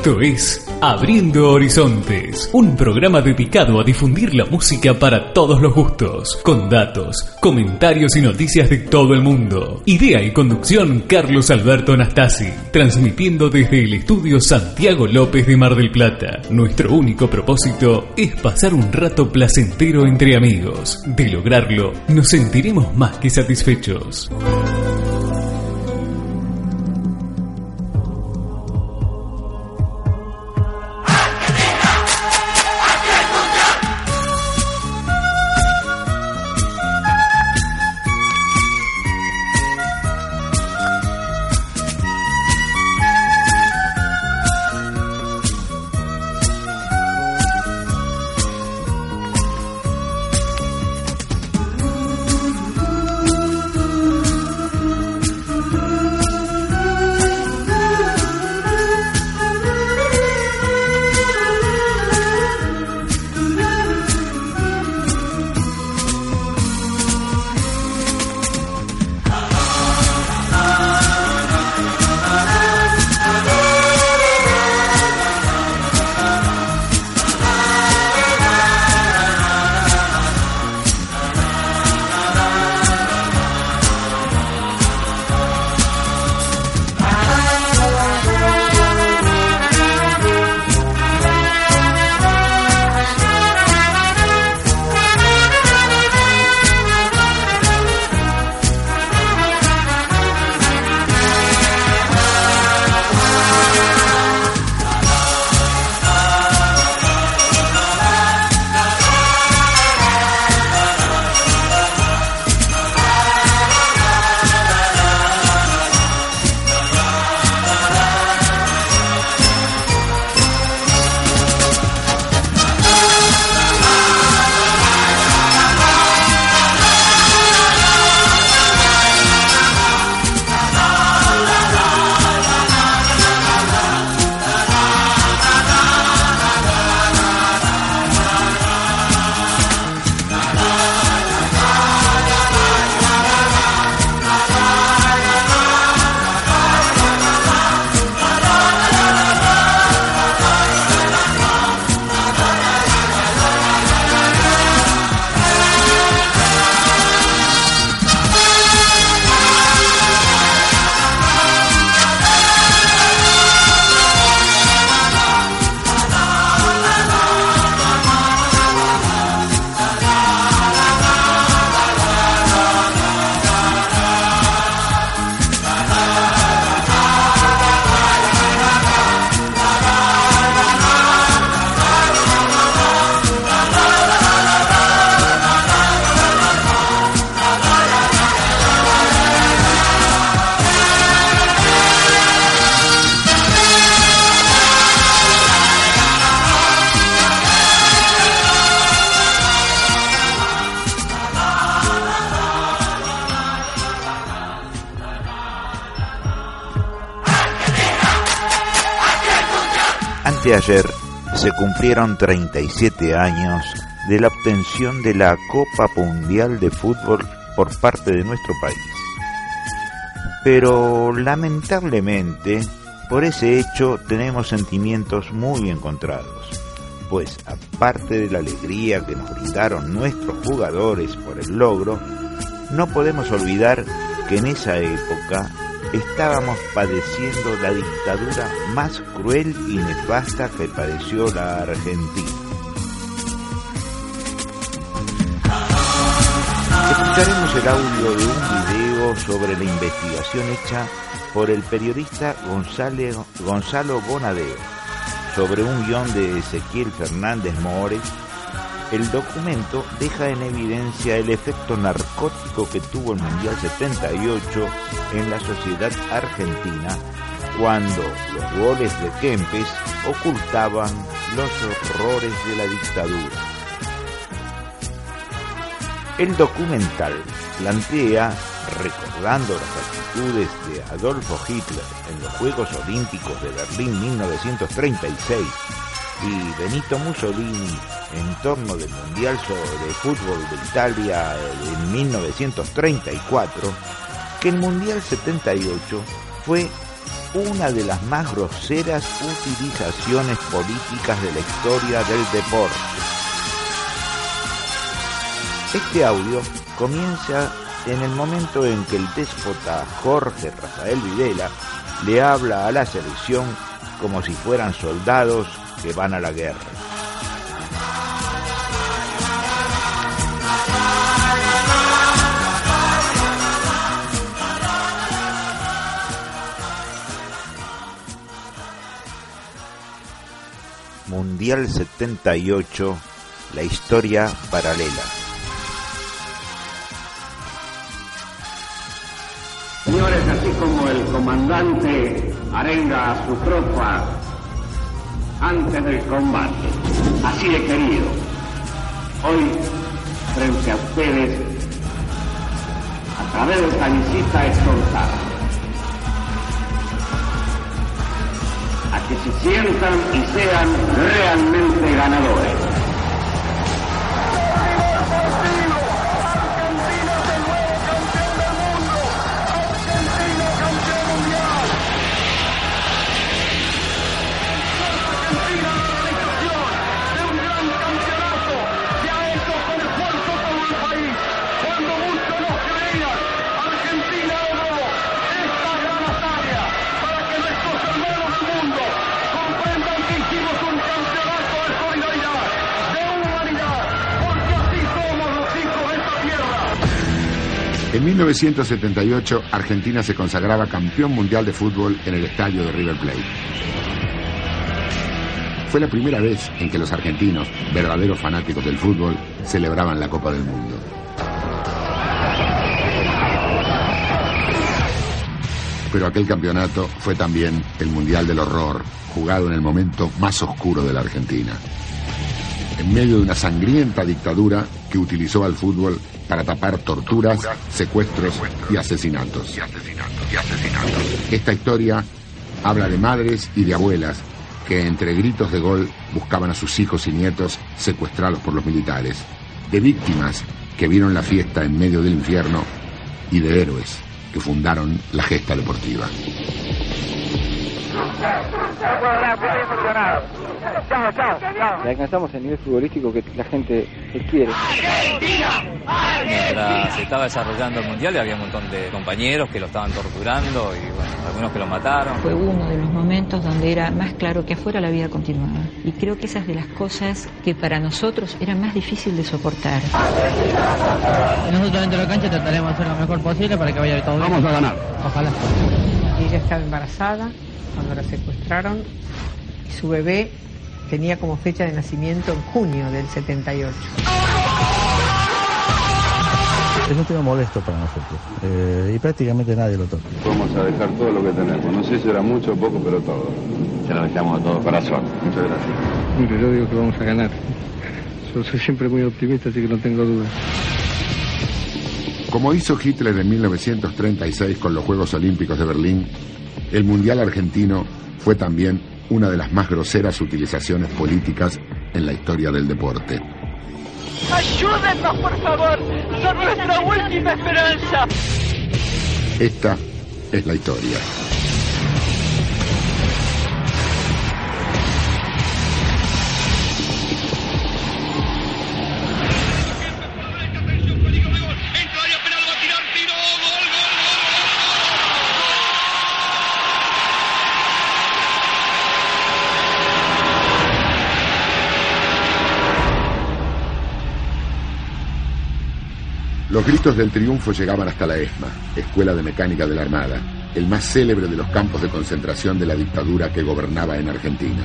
Esto es Abriendo Horizontes, un programa dedicado a difundir la música para todos los gustos, con datos, comentarios y noticias de todo el mundo. Idea y conducción Carlos Alberto Anastasi, transmitiendo desde el estudio Santiago López de Mar del Plata. Nuestro único propósito es pasar un rato placentero entre amigos. De lograrlo, nos sentiremos más que satisfechos. Ayer se cumplieron 37 años de la obtención de la Copa Mundial de Fútbol por parte de nuestro país. Pero lamentablemente, por ese hecho tenemos sentimientos muy encontrados, pues aparte de la alegría que nos brindaron nuestros jugadores por el logro, no podemos olvidar que en esa época estábamos padeciendo la dictadura más cruel y nefasta que padeció la Argentina. Escucharemos el audio de un video sobre la investigación hecha por el periodista Gonzalo Bonadeo sobre un guion de Ezequiel Fernández Mores el documento deja en evidencia el efecto narcótico que tuvo el Mundial 78 en la sociedad argentina cuando los goles de Kempes ocultaban los horrores de la dictadura. El documental plantea, recordando las actitudes de Adolfo Hitler en los Juegos Olímpicos de Berlín 1936 y Benito Mussolini en torno del Mundial de Fútbol de Italia en 1934, que el Mundial 78 fue una de las más groseras utilizaciones políticas de la historia del deporte. Este audio comienza en el momento en que el déspota Jorge Rafael Videla le habla a la selección como si fueran soldados que van a la guerra. Mundial 78, la historia paralela. Señores, así como el comandante arenga a su tropa antes del combate, así de querido, hoy frente a ustedes, a través de esta visita exhortada, a que se sientan y sean realmente ganadores. En 1978, Argentina se consagraba campeón mundial de fútbol en el estadio de River Plate. Fue la primera vez en que los argentinos, verdaderos fanáticos del fútbol, celebraban la Copa del Mundo. Pero aquel campeonato fue también el Mundial del Horror, jugado en el momento más oscuro de la Argentina. En medio de una sangrienta dictadura que utilizó al fútbol para tapar torturas, secuestros y asesinatos. Esta historia habla de madres y de abuelas que entre gritos de gol buscaban a sus hijos y nietos secuestrados por los militares, de víctimas que vieron la fiesta en medio del infierno y de héroes que fundaron la gesta deportiva. Y alcanzamos el nivel futbolístico que la gente quiere. Mientras se estaba desarrollando el mundial había un montón de compañeros que lo estaban torturando y bueno, algunos que lo mataron. Fue uno de los momentos donde era más claro que afuera la vida continuaba. Y creo que esas de las cosas que para nosotros era más difícil de soportar. Nosotros dentro de la cancha trataremos de hacer lo mejor posible para que vaya todo bien. Vamos a ganar. Ojalá. Ella estaba embarazada cuando la secuestraron y su bebé tenía como fecha de nacimiento en junio del 78. Es un tema molesto para nosotros eh, y prácticamente nadie lo toca. Vamos a dejar todo lo que tenemos. No sé si era mucho o poco, pero todo. Se lo dejamos a todo corazón. Muchas gracias. Mire, yo digo que vamos a ganar. Yo soy siempre muy optimista, así que no tengo dudas. Como hizo Hitler en 1936 con los Juegos Olímpicos de Berlín, el Mundial argentino fue también una de las más groseras utilizaciones políticas en la historia del deporte. ¡Ayúdennos, por favor! ¡Son nuestra última esperanza! Esta es la historia. Los gritos del triunfo llegaban hasta la ESMA, Escuela de Mecánica de la Armada, el más célebre de los campos de concentración de la dictadura que gobernaba en Argentina.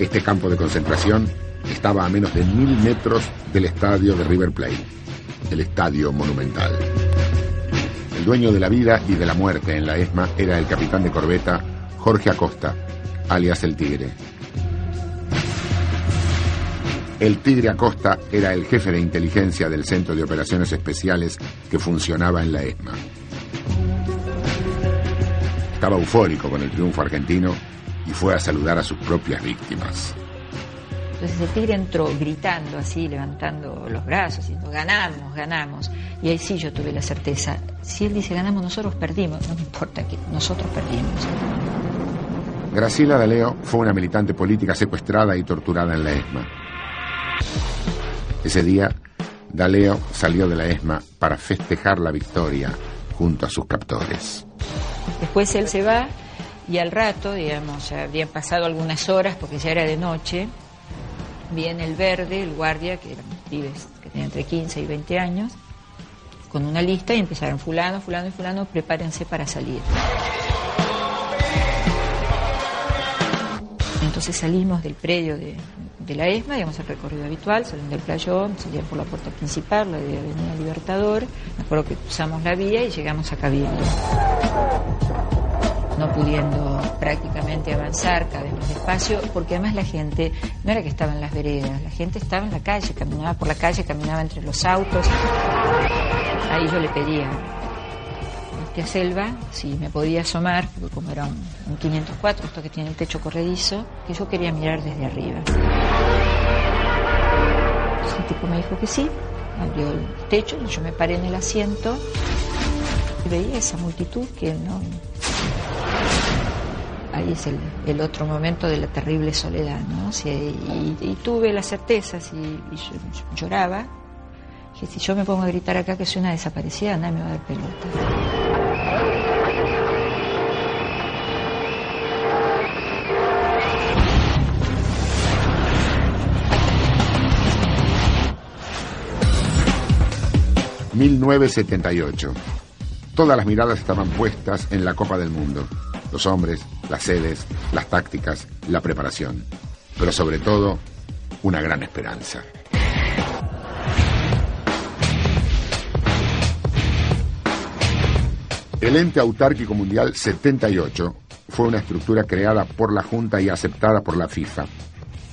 Este campo de concentración estaba a menos de mil metros del estadio de River Plate, el estadio monumental. El dueño de la vida y de la muerte en la ESMA era el capitán de corbeta Jorge Acosta, alias el Tigre. El Tigre Acosta era el jefe de inteligencia del Centro de Operaciones Especiales que funcionaba en la ESMA. Estaba eufórico con el triunfo argentino y fue a saludar a sus propias víctimas. Entonces el tigre entró gritando así, levantando los brazos, diciendo, ganamos, ganamos. Y ahí sí yo tuve la certeza, si él dice ganamos, nosotros perdimos, no me importa que nosotros perdimos. Graciela D'Aleo fue una militante política secuestrada y torturada en la ESMA. Ese día, D'Aleo salió de la ESMA para festejar la victoria junto a sus captores. Después él se va y al rato, digamos, habían pasado algunas horas porque ya era de noche, viene el verde, el guardia, que eran pibes que tenían entre 15 y 20 años, con una lista y empezaron fulano, fulano y fulano, prepárense para salir. Entonces salimos del predio de, de la ESMA, digamos el recorrido habitual, saliendo del playón, salían por la puerta principal, la de Avenida Libertador, me acuerdo que usamos la vía y llegamos a Cabildo. No pudiendo prácticamente avanzar cada vez más despacio, porque además la gente no era que estaba en las veredas, la gente estaba en la calle, caminaba por la calle, caminaba entre los autos. Ahí yo le pedía a Selva si me podía asomar, porque como era un, un 504, esto que tiene el techo corredizo, que yo quería mirar desde arriba. El tipo me dijo que sí, abrió el techo, yo me paré en el asiento y veía esa multitud que no... Ahí es el, otro momento de la terrible soledad, ¿no? Sea, y, tuve la certeza, si, y yo lloraba, que si yo me pongo a gritar acá que soy una desaparecida, nadie me va a dar pelota. ...1978... Todas las miradas estaban puestas en la Copa del Mundo. Los hombres, las sedes, las tácticas, la preparación. Pero sobre todo, una gran esperanza. El ente autárquico mundial 78 fue una estructura creada por la Junta y aceptada por la FIFA,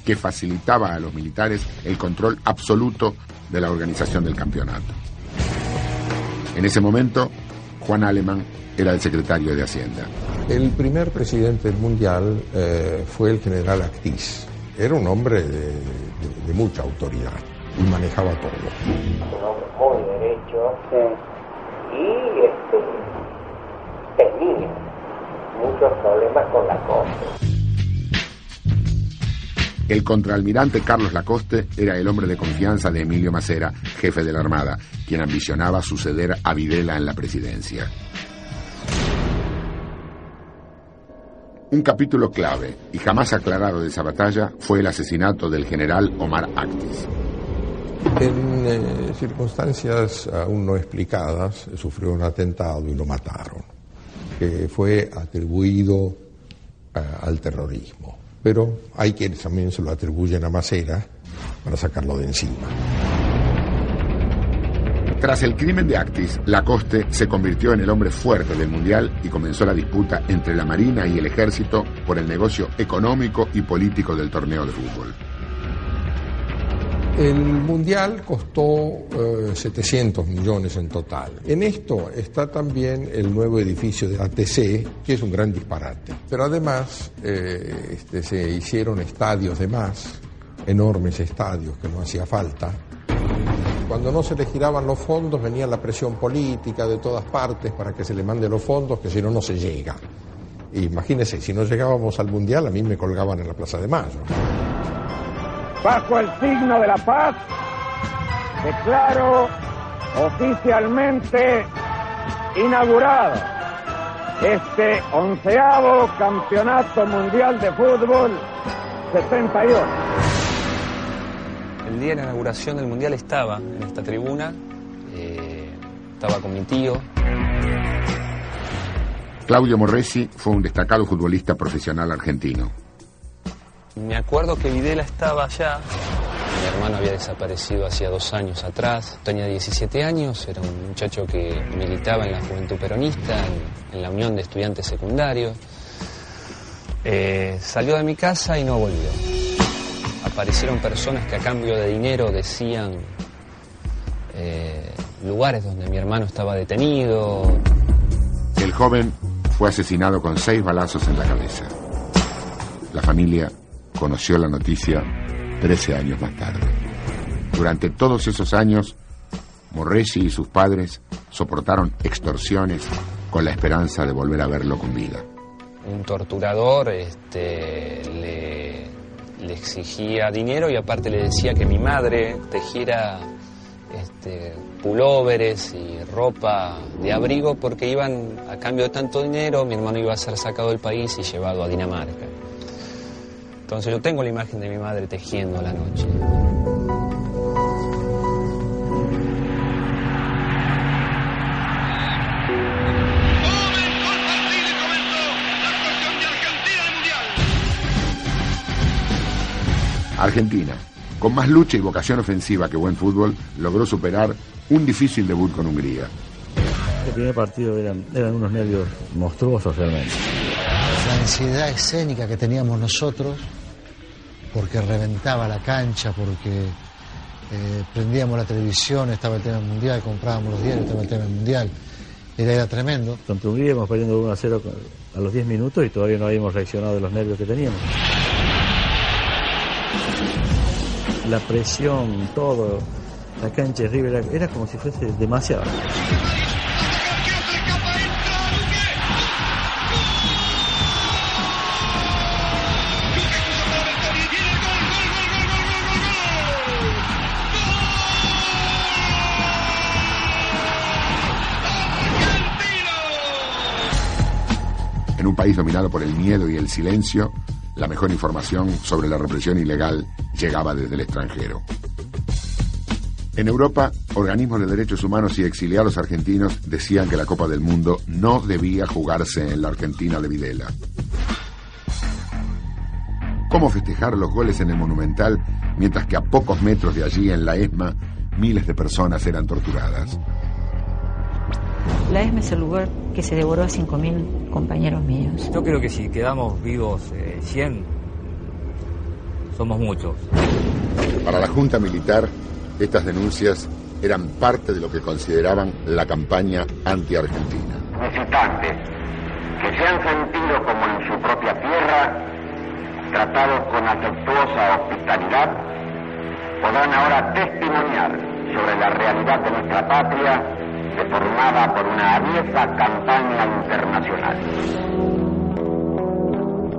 que facilitaba a los militares el control absoluto de la organización del campeonato. En ese momento, Juan Alemán era el secretario de Hacienda. El primer presidente mundial eh, fue el general Actis. Era un hombre de, de, de, mucha autoridad y manejaba todo. Un hombre muy derecho sí. y este, tenía muchos problemas con la corte. El contraalmirante Carlos Lacoste era el hombre de confianza de Emilio Macera, jefe de la Armada, quien ambicionaba suceder a Videla en la presidencia. Un capítulo clave y jamás aclarado de esa batalla fue el asesinato del general Omar Actis. En eh, circunstancias aún no explicadas, sufrió un atentado y lo mataron, que fue atribuido eh, al terrorismo. Pero hay quienes también se lo atribuyen a Macera para sacarlo de encima. Tras el crimen de Actis, Lacoste se convirtió en el hombre fuerte del Mundial y comenzó la disputa entre la Marina y el Ejército por el negocio económico y político del torneo de fútbol. El Mundial costó eh, 700 millones en total. En esto está también el nuevo edificio de ATC, que es un gran disparate. Pero además eh, este, se hicieron estadios de más, enormes estadios que no hacía falta. Cuando no se le giraban los fondos venía la presión política de todas partes para que se le mande los fondos, que si no, no se llega. Imagínense, si no llegábamos al Mundial, a mí me colgaban en la Plaza de Mayo. Bajo el signo de la paz, declaro oficialmente inaugurado este onceavo Campeonato Mundial de Fútbol 78. El día de la inauguración del Mundial estaba en esta tribuna, eh, estaba con mi tío. Claudio Morresi fue un destacado futbolista profesional argentino. Me acuerdo que Videla estaba allá. Mi hermano había desaparecido hacía dos años atrás. Tenía 17 años, era un muchacho que militaba en la Juventud Peronista, en, la Unión de Estudiantes Secundarios. Eh, salió de mi casa y no volvió. Aparecieron personas que a cambio de dinero decían eh, lugares donde mi hermano estaba detenido. El joven fue asesinado con seis balazos en la cabeza. La familia conoció la noticia 13 años más tarde. Durante todos esos años, Morresi y sus padres soportaron extorsiones con la esperanza de volver a verlo con vida. Un torturador este, le, exigía dinero y aparte le decía que mi madre tejiera este, pulóveres y ropa de abrigo porque iban, a cambio de tanto dinero, mi hermano iba a ser sacado del país y llevado a Dinamarca. Entonces yo tengo la imagen de mi madre tejiendo a la noche. Argentina, con más lucha y vocación ofensiva que buen fútbol, logró superar un difícil debut con Hungría. El primer partido eran, eran unos nervios monstruosos realmente. La ansiedad escénica que teníamos nosotros, porque reventaba la cancha, porque eh, prendíamos la televisión, estaba el tema mundial, comprábamos los diarios, estaba el tema mundial. Era, tremendo. Contra Hungría íbamos perdiendo 1 a 0 a los 10 minutos y todavía no habíamos reaccionado de los nervios que teníamos. La presión, todo, la cancha de River era como si fuese demasiado. En un país dominado por el miedo y el silencio, la mejor información sobre la represión ilegal llegaba desde el extranjero. En Europa, organismos de derechos humanos y exiliados argentinos decían que la Copa del Mundo no debía jugarse en la Argentina de Videla. ¿Cómo festejar los goles en el Monumental mientras que a pocos metros de allí, en la ESMA, miles de personas eran torturadas? La ESMA es el lugar que se devoró a 5.000 compañeros míos. Yo creo que si quedamos vivos eh, 100, somos muchos. Para la Junta Militar, estas denuncias eran parte de lo que consideraban la campaña anti-argentina. Visitantes que se han sentido como en su propia tierra, tratados con afectuosa hospitalidad, podrán ahora testimoniar sobre la realidad de nuestra patria deformada por una aviesa campaña internacional.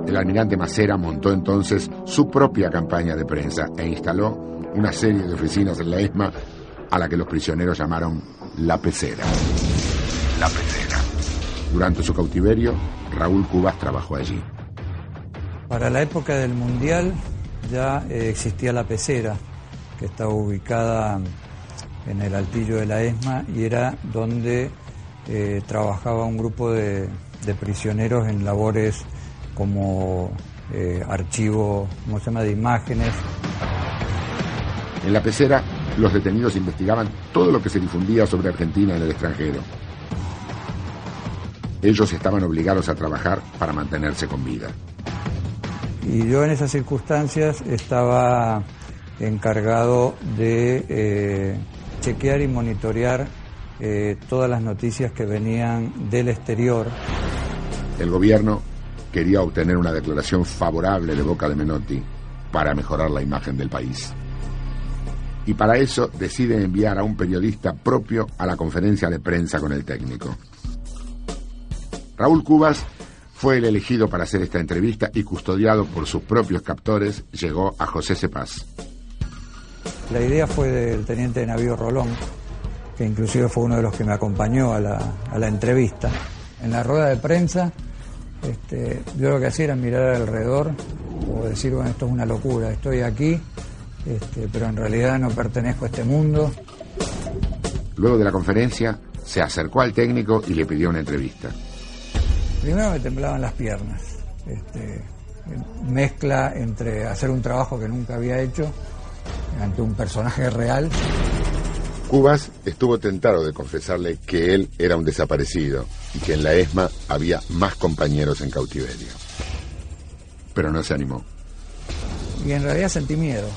El almirante Macera montó entonces su propia campaña de prensa e instaló una serie de oficinas en la ESMA a la que los prisioneros llamaron La Pecera. La Pecera. Durante su cautiverio, Raúl Cubas trabajó allí. Para la época del Mundial ya eh, existía La Pecera, que estaba ubicada en el altillo de la ESMA y era donde eh, trabajaba un grupo de, de, prisioneros en labores como eh, archivo, ¿cómo se llama?, de imágenes. En la pecera, los detenidos investigaban todo lo que se difundía sobre Argentina en el extranjero. Ellos estaban obligados a trabajar para mantenerse con vida. Y yo en esas circunstancias estaba encargado de eh, chequear y monitorear eh, todas las noticias que venían del exterior. El gobierno quería obtener una declaración favorable de Boca de Menotti para mejorar la imagen del país. Y para eso decide enviar a un periodista propio a la conferencia de prensa con el técnico. Raúl Cubas fue el elegido para hacer esta entrevista y custodiado por sus propios captores llegó a José Cepaz. La idea fue del teniente de navío Rolón, que inclusive fue uno de los que me acompañó a la, a la entrevista. En la rueda de prensa, este, yo lo que hacía era mirar alrededor o decir, bueno, esto es una locura, estoy aquí, este, pero en realidad no pertenezco a este mundo. Luego de la conferencia, se acercó al técnico y le pidió una entrevista. Primero me temblaban las piernas. Este, mezcla entre hacer un trabajo que nunca había hecho ante un personaje real. Cubas estuvo tentado de confesarle que él era un desaparecido y que en la ESMA había más compañeros en cautiverio. Pero no se animó. Y en realidad sentí miedo.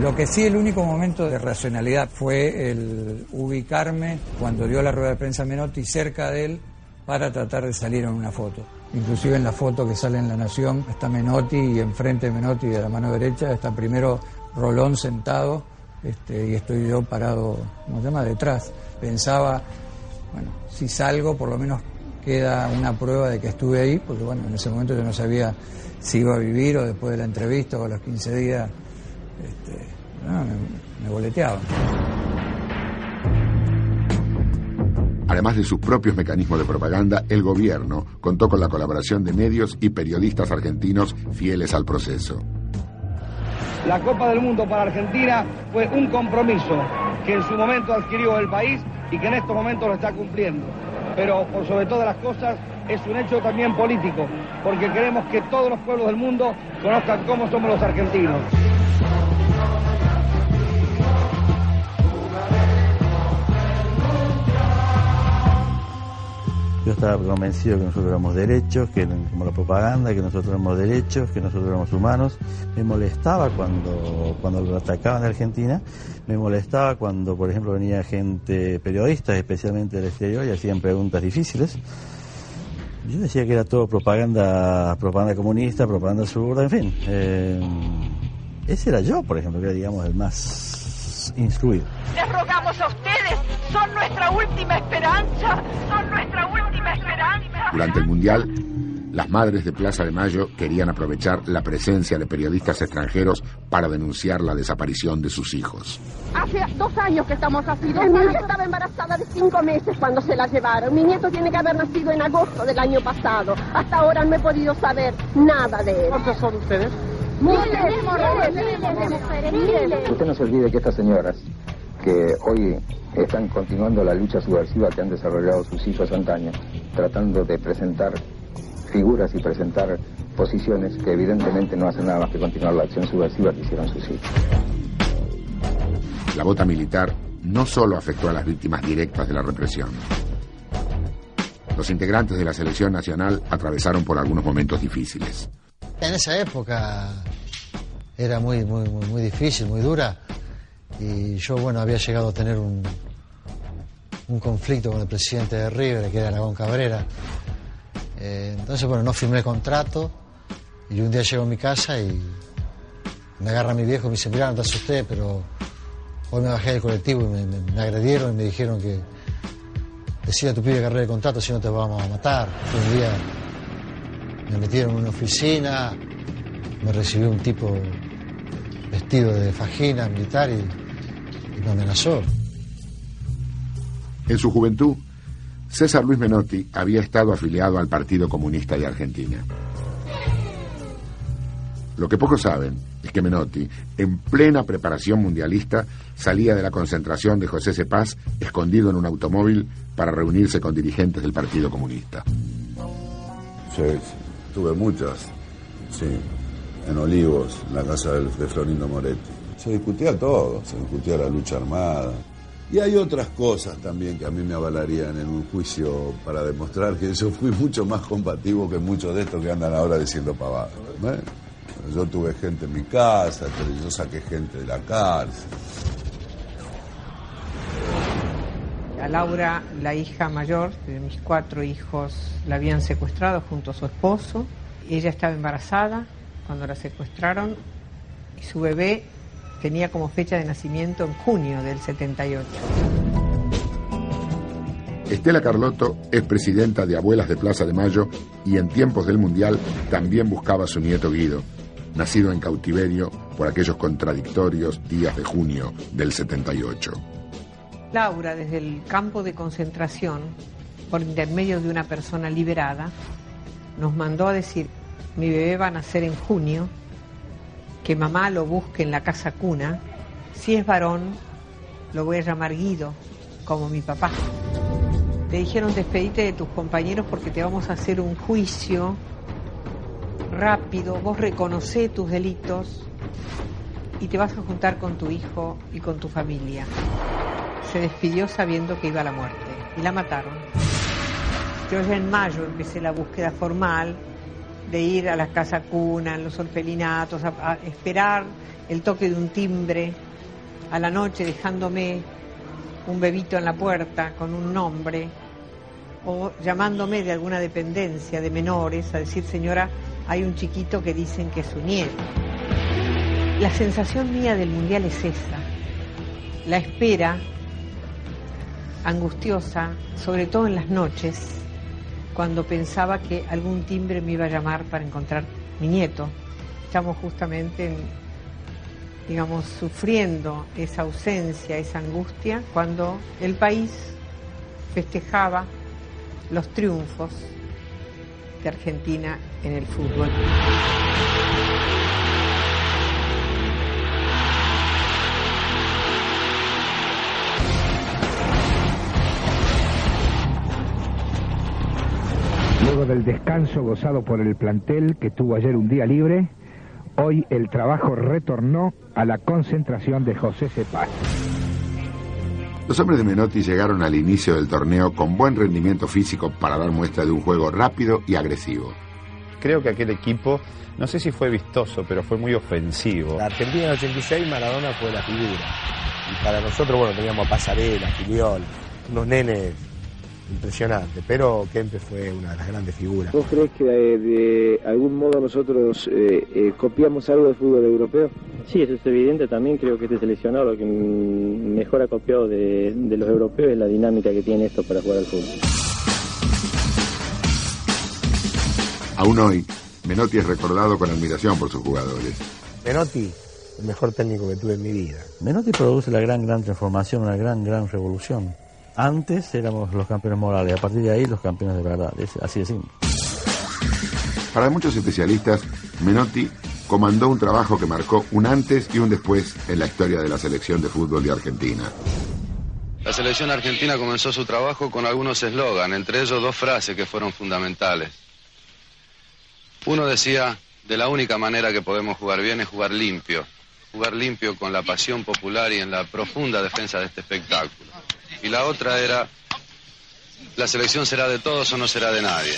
Lo que sí, el único momento de racionalidad fue el ubicarme cuando dio la rueda de prensa Menotti cerca de él para tratar de salir en una foto. Inclusive en la foto que sale en La Nación está Menotti y enfrente de Menotti de la mano derecha está primero Rolón sentado este, y estoy yo parado, ¿cómo se llama?, detrás. Pensaba, bueno, si salgo por lo menos queda una prueba de que estuve ahí, porque bueno, en ese momento yo no sabía si iba a vivir o después de la entrevista o a los 15 días este, me, me. Además de sus propios mecanismos de propaganda, el gobierno contó con la colaboración de medios y periodistas argentinos fieles al proceso. La Copa del Mundo para Argentina fue un compromiso que en su momento adquirió el país y que en estos momentos lo está cumpliendo. Pero por sobre todas las cosas es un hecho también político, porque queremos que todos los pueblos del mundo conozcan cómo somos los argentinos. Yo estaba convencido que nosotros éramos derechos, que como la propaganda, que nosotros éramos derechos, que nosotros éramos humanos. Me molestaba cuando, cuando lo atacaban de Argentina, me molestaba cuando, por ejemplo, venía gente, periodistas especialmente del exterior, y hacían preguntas difíciles. Yo decía que era todo propaganda, propaganda comunista, propaganda zurda, en fin. Eh, ese era yo, por ejemplo, que era, digamos, el más instruido. Les rogamos a ustedes, son nuestra última esperanza, son nuestra última esperanza. Durante el Mundial, las madres de Plaza de Mayo querían aprovechar la presencia de periodistas extranjeros para denunciar la desaparición de sus hijos. Hace dos años que estamos así. Mi hija estaba embarazada de cinco meses cuando se la llevaron. Mi nieto tiene que haber nacido en agosto del año pasado. Hasta ahora no he podido saber nada de él. ¿Cuántos son ustedes? Usted no se olvide que estas señoras que hoy están continuando la lucha subversiva que han desarrollado sus hijos antaño, tratando de presentar figuras y presentar posiciones que evidentemente no hacen nada más que continuar la acción subversiva que hicieron sus hijos. La bota militar no solo afectó a las víctimas directas de la represión. Los integrantes de la selección nacional atravesaron por algunos momentos difíciles. En esa época era muy, muy, muy, difícil, muy dura. Y yo, bueno, había llegado a tener un, un conflicto con el presidente de River, que era Aragón Cabrera. Eh, entonces, bueno, no firmé contrato. Y un día llego a mi casa y me agarra mi viejo y me dice, mira, no te asusté, pero hoy me bajé del colectivo y me, me- me agredieron y me dijeron que decía a tu pibe que agarré el contrato si no te vamos a matar. Fue un día me metieron en una oficina, me recibió un tipo vestido de fajina militar y, y me amenazó. En su juventud, César Luis Menotti había estado afiliado al Partido Comunista de Argentina. Lo que pocos saben es que Menotti, en plena preparación mundialista, salía de la concentración de José Cepaz escondido en un automóvil para reunirse con dirigentes del Partido Comunista. Sí, sí, tuve muchas, sí, en Olivos, en la casa de Florindo Moretti. Se discutía todo, se discutía la lucha armada. Y hay otras cosas también que a mí me avalarían en un juicio para demostrar que yo fui mucho más combativo que muchos de estos que andan ahora diciendo pavadas. Yo tuve gente en mi casa, yo saqué gente de la cárcel. A Laura, la hija mayor de mis cuatro hijos, la habían secuestrado junto a su esposo. Ella estaba embarazada cuando la secuestraron y su bebé tenía como fecha de nacimiento en junio del 78. Estela Carlotto es presidenta de Abuelas de Plaza de Mayo y en tiempos del Mundial también buscaba a su nieto Guido, nacido en cautiverio por aquellos contradictorios días de junio del 78. Laura, desde el campo de concentración, por intermedio de una persona liberada, nos mandó a decir, mi bebé va a nacer en junio, que mamá lo busque en la casa cuna, si es varón, lo voy a llamar Guido, como mi papá. Le dijeron, despedite de tus compañeros porque te vamos a hacer un juicio rápido, vos reconoce tus delitos y te vas a juntar con tu hijo y con tu familia se despidió sabiendo que iba a la muerte y la mataron. Yo ya en mayo empecé la búsqueda formal de ir a la casa cuna, en los orfelinatos, a, a esperar el toque de un timbre a la noche dejándome un bebito en la puerta con un nombre o llamándome de alguna dependencia de menores a decir, señora, hay un chiquito que dicen que es su nieto. La sensación mía del mundial es esa, la espera angustiosa, sobre todo en las noches, cuando pensaba que algún timbre me iba a llamar para encontrar mi nieto. Estamos justamente, digamos, sufriendo esa ausencia, esa angustia, cuando el país festejaba los triunfos de Argentina en el fútbol. Luego del descanso gozado por el plantel que tuvo ayer un día libre, hoy el trabajo retornó a la concentración de José Cepaz. Los hombres de Menotti llegaron al inicio del torneo con buen rendimiento físico para dar muestra de un juego rápido y agresivo. Creo que aquel equipo, no sé si fue vistoso, pero fue muy ofensivo. La Argentina en 86, Maradona fue la figura. Y para nosotros, bueno, teníamos a Pasarela, Filiol, unos nenes impresionantes, pero Kempe fue una de las grandes figuras. ¿Vos crees que de, de algún modo nosotros eh, eh, copiamos algo del fútbol europeo? Sí, eso es evidente. También creo que este seleccionado lo que mejor ha copiado de, de los europeos es la dinámica que tiene esto para jugar al fútbol. Aún hoy, Menotti es recordado con admiración por sus jugadores. Menotti, el mejor técnico que tuve en mi vida. Menotti produce la gran, gran transformación, una gran, gran revolución. Antes éramos los campeones morales, a partir de ahí los campeones de verdad, es así de simple. Para muchos especialistas, Menotti comandó un trabajo que marcó un antes y un después en la historia de la selección de fútbol de Argentina. La selección argentina comenzó su trabajo con algunos eslogan, entre ellos dos frases que fueron fundamentales. Uno decía, de la única manera que podemos jugar bien es jugar limpio, jugar limpio con la pasión popular y en la profunda defensa de este espectáculo. Y la otra era, la selección será de todos o no será de nadie.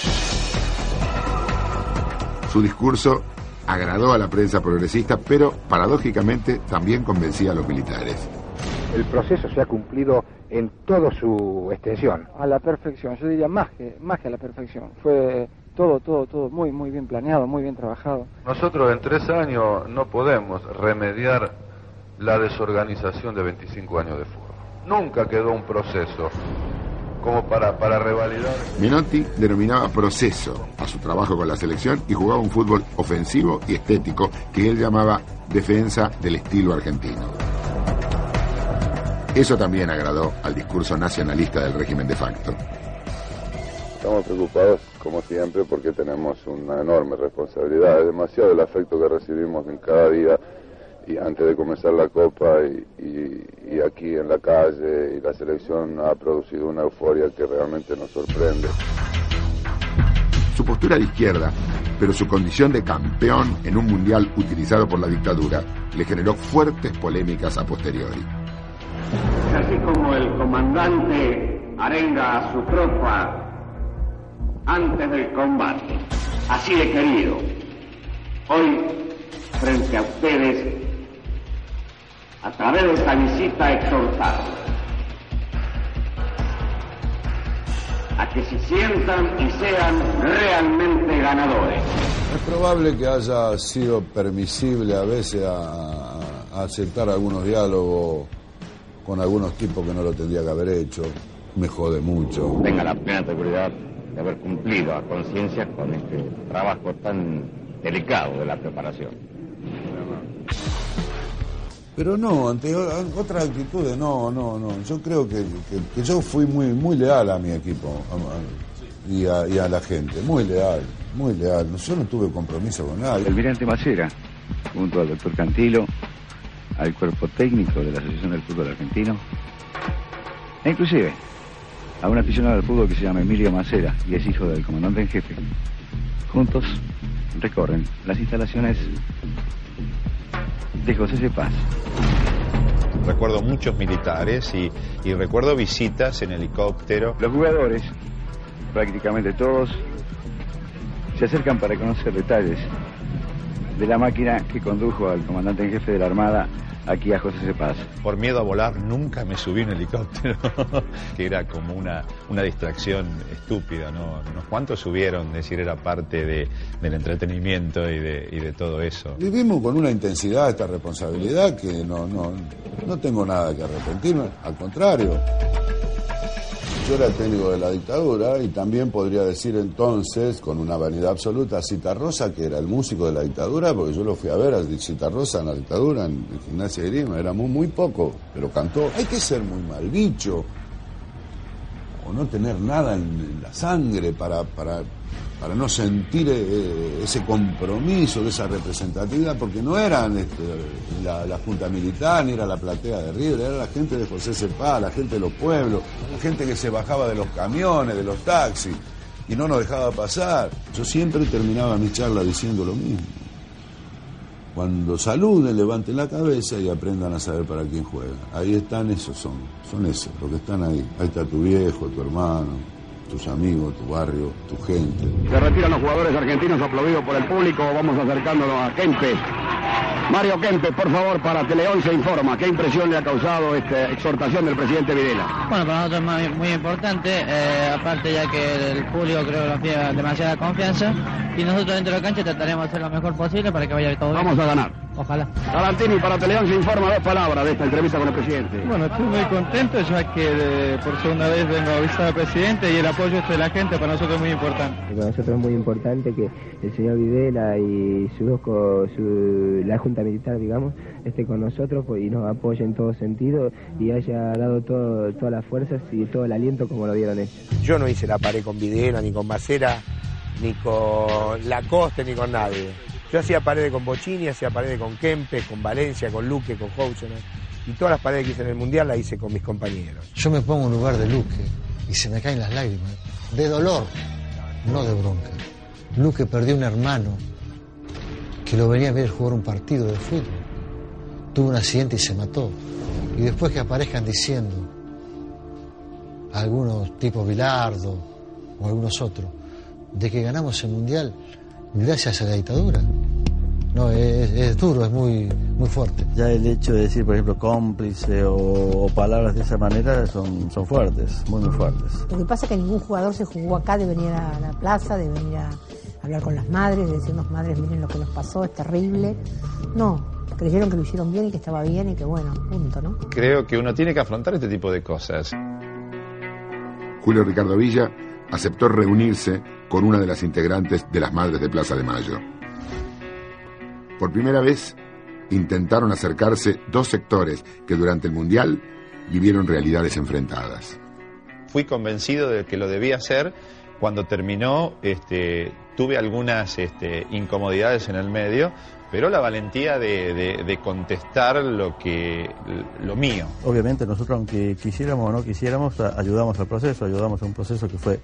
Su discurso agradó a la prensa progresista, pero paradójicamente también convencía a los militares. El proceso se ha cumplido en toda su extensión. A la perfección, yo diría más que, más que a la perfección. Fue todo, todo, todo muy, muy bien planeado, muy bien trabajado. Nosotros en tres años no podemos remediar la desorganización de 25 años de fútbol. Nunca quedó un proceso como para, para revalidar. Menotti denominaba proceso a su trabajo con la selección y jugaba un fútbol ofensivo y estético que él llamaba defensa del estilo argentino. Eso también agradó al discurso nacionalista del régimen de facto. Estamos preocupados, como siempre, porque tenemos una enorme responsabilidad. Es demasiado el afecto que recibimos en cada día y antes de comenzar la Copa y, y, y, aquí en la calle y la selección ha producido una euforia que realmente nos sorprende. Su postura de izquierda, pero su condición de campeón en un mundial utilizado por la dictadura, le generó fuertes polémicas a posteriori. Así como el comandante arenga a su tropa antes del combate, así he querido. Hoy, frente a ustedes, a través de esta visita exhortarlos a que se sientan y sean realmente ganadores. Es probable que haya sido permisible a veces a, a aceptar algunos diálogos con algunos tipos que no lo tendría que haber hecho. Me jode mucho. Tenga la plena seguridad de haber cumplido a conciencia con este trabajo tan delicado de la preparación. Pero no, ante otras actitudes, no, no, no. Yo creo que, que, yo fui muy, muy leal a mi equipo y, a, y, a, la gente, muy leal, muy leal. Yo no tuve compromiso con nadie. El Almirante Macera, junto al doctor Cantilo, al cuerpo técnico de la Asociación del Fútbol Argentino, e inclusive a un aficionado del fútbol que se llama Emilio Macera y es hijo del comandante en jefe. Juntos recorren las instalaciones de José C. Paz. Recuerdo muchos militares y, y, recuerdo visitas en helicóptero. Los jugadores, prácticamente todos, se acercan para conocer detalles de la máquina que condujo al comandante en jefe de la Armada aquí a José Cepaz. Por miedo a volar nunca me subí en helicóptero, que era como una, una distracción estúpida, ¿no? Unos cuantos subieron, es decir, era parte de, del entretenimimiento y de, y de todo eso. Vivimos con una intensidad esta responsabilidad que no, no, no tengo nada que arrepentirme, al contrario. Yo era el técnico de la dictadura y también podría decir entonces, con una vanidad absoluta, Cita Rosa, que era el músico de la dictadura, porque yo lo fui a ver a Cita Rosa en la dictadura, en, en Gimnasia de Grima, era muy, muy poco, pero cantó. Hay que ser muy mal bicho, o no tener nada en, en la sangre para, para, para no sentir eh, ese compromiso, esa representatividad, porque no eran este, la, la, Junta Militar, ni era la platea de River, era la gente de José Cepá, la gente de los pueblos, la gente que se bajaba de los camiones, de los taxis, y no nos dejaba pasar. Yo siempre terminaba mi charla diciendo lo mismo. Cuando saluden, levanten la cabeza y aprendan a saber para quién juegan. Ahí están, esos son, son esos, los que están ahí. Ahí está tu viejo, tu hermano, tus amigos, tu barrio, tu gente. Se retiran los jugadores argentinos aplaudidos por el público. Vamos acercándonos a Kempes. Mario Kempes, por favor, para Teleón se informa. ¿Qué impresión le ha causado esta exhortación del presidente Videla? Bueno, para nosotros es muy, muy importante, eh, aparte ya que el público creo que nos tiene demasiada confianza y nosotros dentro de la cancha trataremos de hacer lo mejor posible para que vaya todo bien. Vamos a ganar. Ojalá. Galantini, para Teleón se informa dos palabras de esta entrevista con el presidente. Bueno, estoy muy contento ya que de, por segunda vez vengo a visitar al presidente y el apoyo de la gente para nosotros es muy importante. Para nosotros es muy importante que el señor Videla y su, su, la Junta Militar, digamos, esté con nosotros pues, y nos apoye en todo sentido y haya dado todo, todas las fuerzas y todo el aliento como lo dieron ellos. Yo no hice la pared con Videla, ni con Macera, ni con Lacoste, ni con nadie. Yo hacía paredes con Bocini, hacía paredes con Kempe, con Valencia, con Luque, con Housener. Y todas las paredes que hice en el Mundial las hice con mis compañeros. Yo me pongo en lugar de Luque y se me caen las lágrimas. De dolor, no de bronca. Luque perdió un hermano que lo venía a ver jugar un partido de fútbol. Tuvo un accidente y se mató. Y después que aparezcan diciendo algunos tipos Bilardo o algunos otros, de que ganamos el Mundial gracias a la dictadura. No, es, es, duro, es muy, muy fuerte. Ya el hecho de decir, por ejemplo, cómplice o, o, palabras de esa manera son, son fuertes, muy, muy fuertes. Lo que pasa es que ningún jugador se jugó acá de venir a la plaza, de venir a hablar con las madres, de decirnos, madres, miren lo que nos pasó, es terrible. No, creyeron que lo hicieron bien y que estaba bien y que bueno, punto, ¿no? Creo que uno tiene que afrontar este tipo de cosas. Julio Ricardo Villa aceptó reunirse con una de las integrantes de las Madres de Plaza de Mayo. Por primera vez intentaron acercarse dos sectores que durante el Mundial vivieron realidades enfrentadas. Fui convencido de que lo debía hacer. Cuando terminó, este, tuve algunas este, incomodidades en el medio, pero la valentía de, de, de, contestar lo que lo mío. Obviamente nosotros aunque quisiéramos o no quisiéramos ayudamos al proceso, ayudamos a un proceso que fue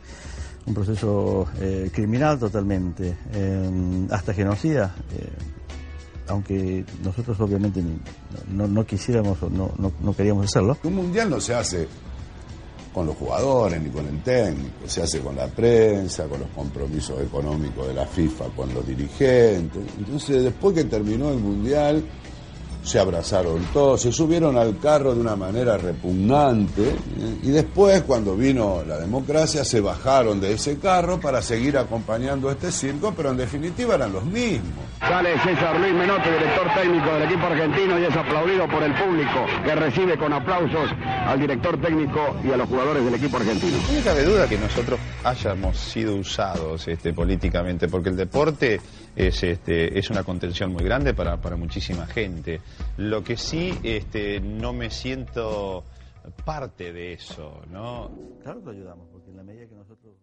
un proceso eh, criminal totalmente, eh, hasta genocida, eh, aunque nosotros obviamente no, no quisiéramos o no, no, no queríamos hacerlo. Un mundial no se hace con los jugadores ni con el técnico, se hace con la prensa, con los compromisos económicos de la FIFA, con los dirigentes. Entonces, después que terminó el Mundial, se abrazaron todos, se subieron al carro de una manera repugnante y después, cuando vino la democracia, se bajaron de ese carro para seguir acompañando este circo, pero en definitiva eran los mismos. Sale César Luis Menotti, director técnico del equipo argentino, y es aplaudido por el público, que recibe con aplausos al director técnico y a los jugadores del equipo argentino. No cabe duda que nosotros hayamos sido usados este, políticamente, porque el deporte es, este, es una contención muy grande para, para muchísima gente. Lo que sí este, no me siento parte de eso, ¿no? Claro que ayudamos, porque en la medida que nosotros...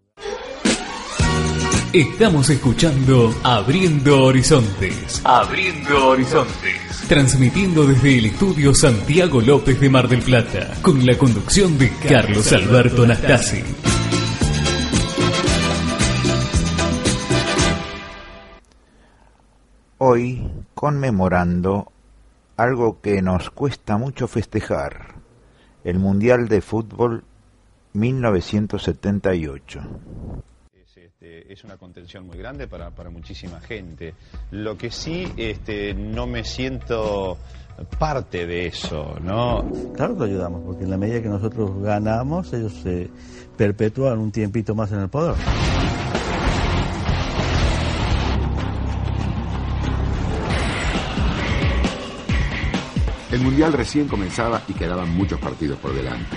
Estamos escuchando Abriendo Horizontes. Abriendo Horizontes. Transmitiendo desde el estudio Santiago López de Mar del Plata, con la conducción de Carlos Alberto Nastasi. Hoy conmemorando algo que nos cuesta mucho festejar, el Mundial de Fútbol 1978. Es una contención muy grande para, para muchísima gente. Lo que sí este, no me siento parte de eso, ¿no? Claro que ayudamos, porque en la medida que nosotros ganamos, ellos se perpetúan un tiempito más en el poder. El Mundial recién comenzaba y quedaban muchos partidos por delante.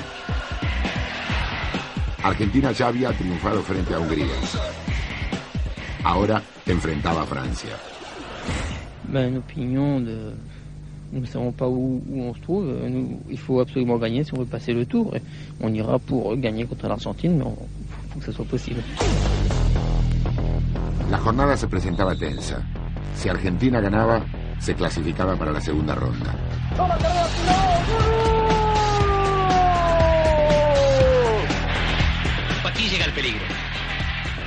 Argentina ya había triunfado frente a Hungría. Ahora enfrentaba a Francia. Ben, une opinion de... Nous ne savons pas où, où on se trouve. Nous, il faut absolument gagner si on veut passer le tour. On ira pour gagner contre l'Argentine, mais il faut que ça soit possible. La jornada se presentaba tensa. Si Argentina ganaba, se clasificaba para la segunda ronda. Peligro.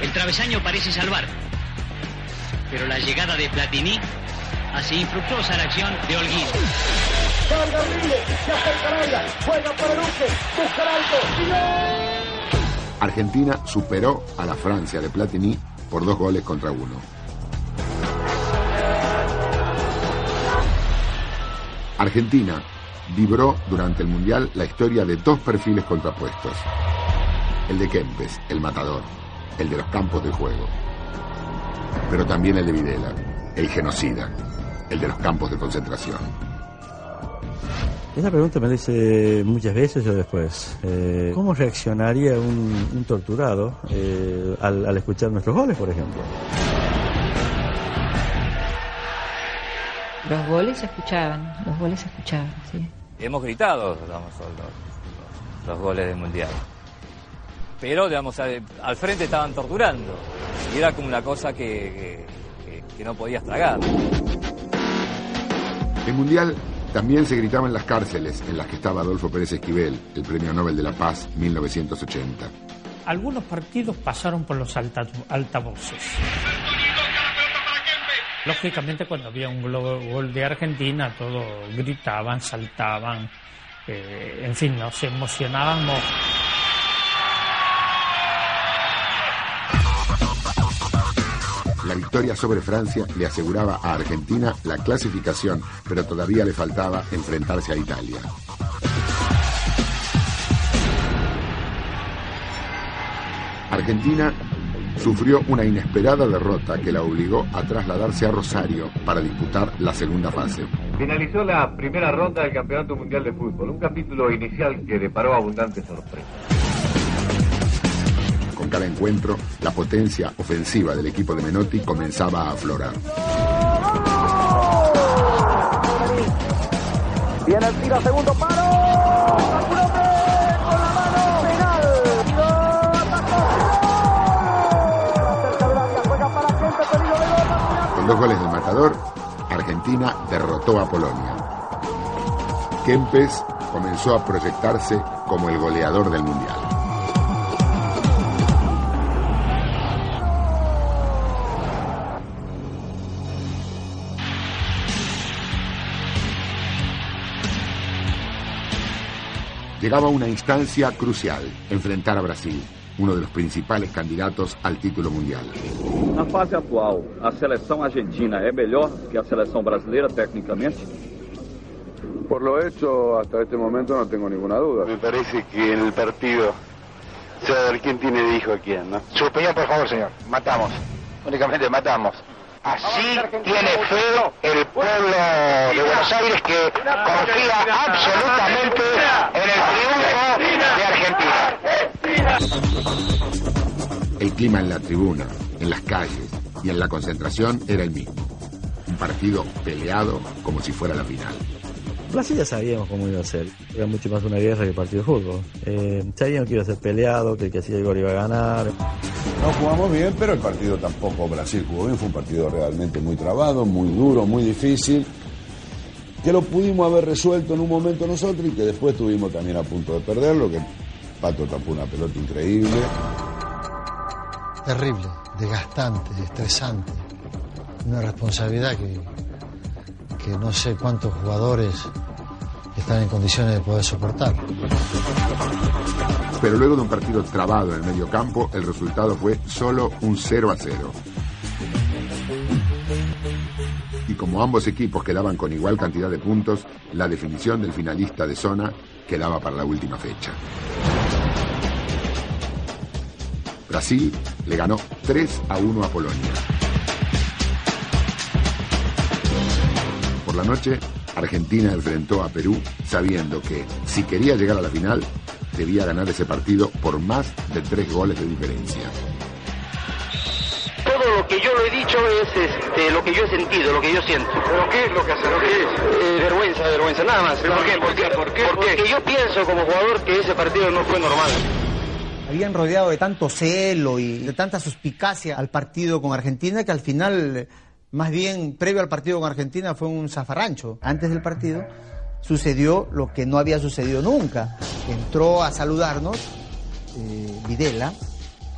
El travesaño parece salvar. Pero la llegada de Platini hace infructuosa la acción de Holguín. Carga Rile, se acerca al área, juega para Luque, busca el alto, y no. Argentina superó a la Francia de Platini por dos goles contra uno. Argentina vibró durante el Mundial la historia de dos perfiles contrapuestos. El de Kempes, el matador, el de los campos de juego. Pero también el de Videla, el genocida, el de los campos de concentración. Esa pregunta me la hice muchas veces yo después. Eh, ¿Cómo reaccionaría un, un torturado eh, al, al escuchar nuestros goles, por ejemplo? Los goles se escuchaban, los goles se escuchaban, sí. Hemos gritado digamos, los, los goles del Mundial. Pero, digamos, al, al frente estaban torturando. Y era como una cosa que, que, que no podías tragar. El Mundial también se gritaba en las cárceles en las que estaba Adolfo Pérez Esquivel, el Premio Nobel de la Paz 1980. Algunos partidos pasaron por los alta- altavoces. Lógicamente, cuando había un gol de Argentina, todos gritaban, saltaban, eh, en fin, nos emocionábamos. La victoria sobre Francia le aseguraba a Argentina la clasificación, pero todavía le faltaba enfrentarse a Italia. Argentina sufrió una inesperada derrota que la obligó a trasladarse a Rosario para disputar la segunda fase. Finalizó la primera ronda del Campeonato Mundial de Fútbol, un capítulo inicial que deparó abundantes sorpresas. Con cada encuentro, la potencia ofensiva del equipo de Menotti comenzaba a aflorar. Viene el tiro, segundo. Con dos goles del matador, Argentina derrotó a Polonia. Kempes comenzó a proyectarse como el goleador del Mundial. Llegaba una instancia crucial, enfrentar a Brasil, uno de los principales candidatos al título mundial. Na fase atual, a seleção argentina é melhor que a seleção brasileira tecnicamente? Por lo hecho, hasta este momento no tengo ninguna duda. Me parece que en el partido se va a ver quién tiene de hijo a quién, ¿no? Su opinión, por favor, señor. Matamos. Únicamente matamos. Así tiene fe el pueblo de Buenos Aires que confía absolutamente en el triunfo de Argentina. El clima en la tribuna, en las calles y en la concentración era el mismo. Un partido peleado como si fuera la final. Brasil ya sabíamos cómo iba a ser. Era mucho más una guerra que partido de fútbol. Eh, sabíamos que iba a ser peleado, que el que hacía el gol iba a ganar. No jugamos bien, pero el partido tampoco Brasil jugó bien. Fue un partido realmente muy trabado, muy duro, muy difícil. Que lo pudimos haber resuelto en un momento nosotros y que después estuvimos también a punto de perderlo. Que Pato tapó una pelota increíble. Terrible, desgastante, estresante. Una responsabilidad que, que no sé cuántos jugadores están en condiciones de poder soportar. Pero luego de un partido trabado en el medio campo, el resultado fue solo un 0 a 0. Y como ambos equipos quedaban con igual cantidad de puntos, la definición del finalista de zona quedaba para la última fecha. Brasil le ganó 3 a 1 a Polonia. Por la noche, Argentina enfrentó a Perú sabiendo que si quería llegar a la final, debía ganar ese partido por más de tres goles de diferencia. Todo lo que yo lo he dicho es este, lo que yo he sentido, lo que yo siento. ¿Pero qué es lo que hace? ¿Lo que es? Eh, vergüenza, vergüenza, nada más. ¿Pero por qué? ¿Por qué? ¿Por qué? Porque yo pienso como jugador que ese partido no fue normal. Habían rodeado de tanto celo y de tanta suspicacia al partido con Argentina que al final, más bien previo al partido con Argentina, fue un zafarrancho. Antes del partido sucedió lo que no había sucedido nunca. Entró a saludarnos eh, Videla